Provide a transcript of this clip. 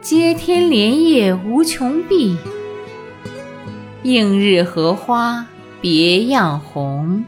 接天莲叶无穷碧，映日荷花别样红。